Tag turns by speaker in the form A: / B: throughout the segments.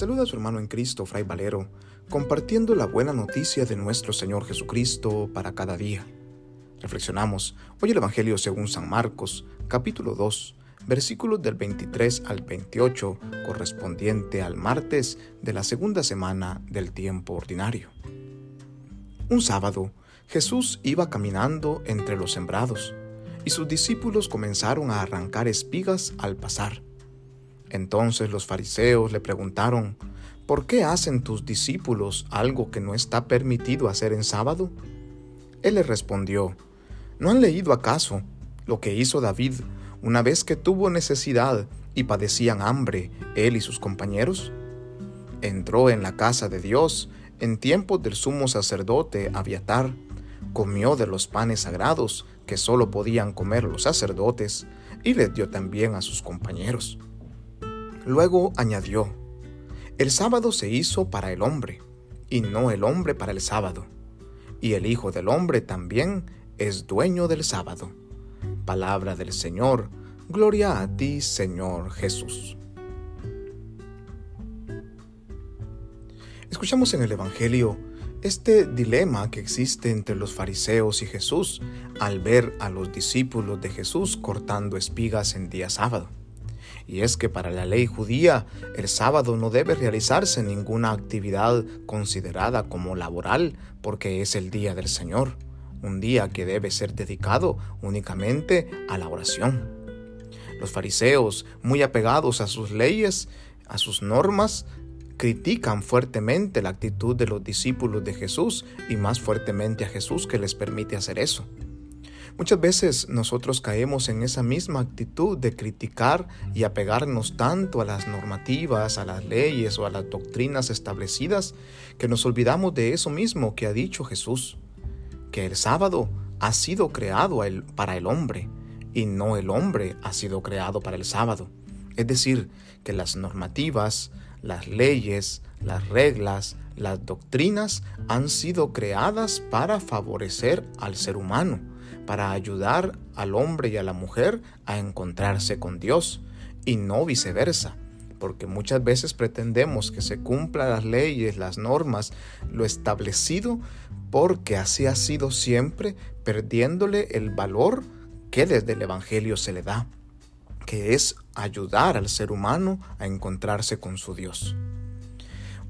A: saluda a su hermano en Cristo, Fray Valero, compartiendo la buena noticia de nuestro Señor Jesucristo para cada día. Reflexionamos hoy el Evangelio según San Marcos, capítulo 2, versículos del 23 al 28, correspondiente al martes de la segunda semana del tiempo ordinario. Un sábado, Jesús iba caminando entre los sembrados, y sus discípulos comenzaron a arrancar espigas al pasar. Entonces los fariseos le preguntaron, ¿por qué hacen tus discípulos algo que no está permitido hacer en sábado? Él les respondió, ¿no han leído acaso lo que hizo David una vez que tuvo necesidad y padecían hambre él y sus compañeros? Entró en la casa de Dios en tiempos del sumo sacerdote Abiatar, comió de los panes sagrados que sólo podían comer los sacerdotes y les dio también a sus compañeros. Luego añadió, el sábado se hizo para el hombre, y no el hombre para el sábado, y el Hijo del Hombre también es dueño del sábado. Palabra del Señor, gloria a ti, Señor Jesús. Escuchamos en el Evangelio este dilema que existe entre los fariseos y Jesús al ver a los discípulos de Jesús cortando espigas en día sábado y es que para la ley judía el sábado no debe realizarse ninguna actividad considerada como laboral porque es el día del Señor, un día que debe ser dedicado únicamente a la oración. Los fariseos, muy apegados a sus leyes, a sus normas, critican fuertemente la actitud de los discípulos de Jesús y más fuertemente a Jesús que les permite hacer eso. Muchas veces nosotros caemos en esa misma actitud de criticar y apegarnos tanto a las normativas, a las leyes o a las doctrinas establecidas que nos olvidamos de eso mismo que ha dicho Jesús, que el sábado ha sido creado para el hombre y no el hombre ha sido creado para el sábado. Es decir, que las normativas, las leyes, las reglas, las doctrinas han sido creadas para favorecer al ser humano para ayudar al hombre y a la mujer a encontrarse con Dios y no viceversa, porque muchas veces pretendemos que se cumplan las leyes, las normas, lo establecido, porque así ha sido siempre, perdiéndole el valor que desde el Evangelio se le da, que es ayudar al ser humano a encontrarse con su Dios.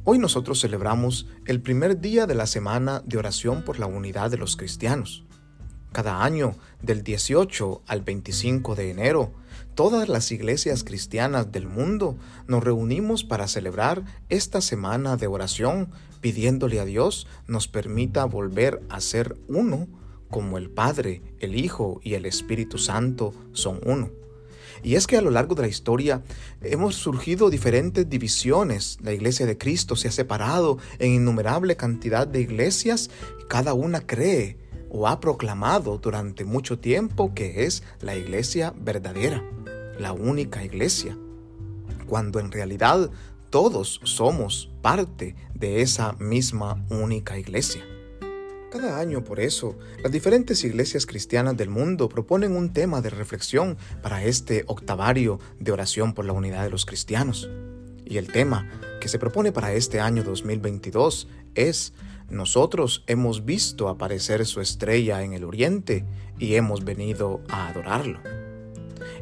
A: Hoy nosotros celebramos el primer día de la semana de oración por la unidad de los cristianos. Cada año, del 18 al 25 de enero, todas las iglesias cristianas del mundo nos reunimos para celebrar esta semana de oración, pidiéndole a Dios nos permita volver a ser uno, como el Padre, el Hijo y el Espíritu Santo son uno. Y es que a lo largo de la historia hemos surgido diferentes divisiones. La iglesia de Cristo se ha separado en innumerable cantidad de iglesias. Cada una cree o ha proclamado durante mucho tiempo que es la iglesia verdadera, la única iglesia, cuando en realidad todos somos parte de esa misma única iglesia. Cada año, por eso, las diferentes iglesias cristianas del mundo proponen un tema de reflexión para este octavario de oración por la unidad de los cristianos. Y el tema que se propone para este año 2022 es nosotros hemos visto aparecer su estrella en el oriente y hemos venido a adorarlo.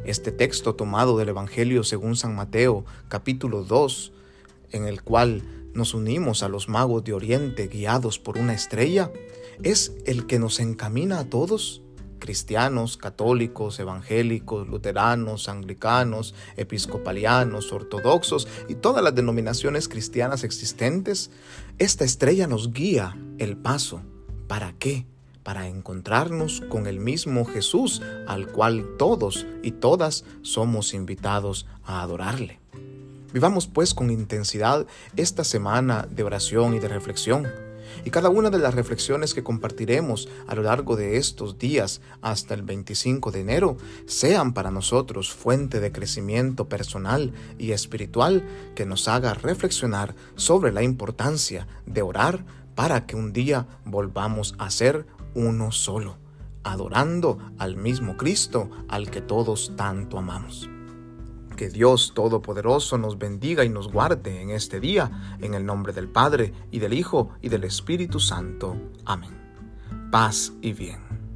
A: Este texto tomado del Evangelio según San Mateo capítulo 2, en el cual nos unimos a los magos de Oriente guiados por una estrella, es el que nos encamina a todos cristianos, católicos, evangélicos, luteranos, anglicanos, episcopalianos, ortodoxos y todas las denominaciones cristianas existentes, esta estrella nos guía el paso. ¿Para qué? Para encontrarnos con el mismo Jesús al cual todos y todas somos invitados a adorarle. Vivamos pues con intensidad esta semana de oración y de reflexión y cada una de las reflexiones que compartiremos a lo largo de estos días hasta el 25 de enero sean para nosotros fuente de crecimiento personal y espiritual que nos haga reflexionar sobre la importancia de orar para que un día volvamos a ser uno solo, adorando al mismo Cristo al que todos tanto amamos. Que Dios Todopoderoso nos bendiga y nos guarde en este día, en el nombre del Padre, y del Hijo, y del Espíritu Santo. Amén. Paz y bien.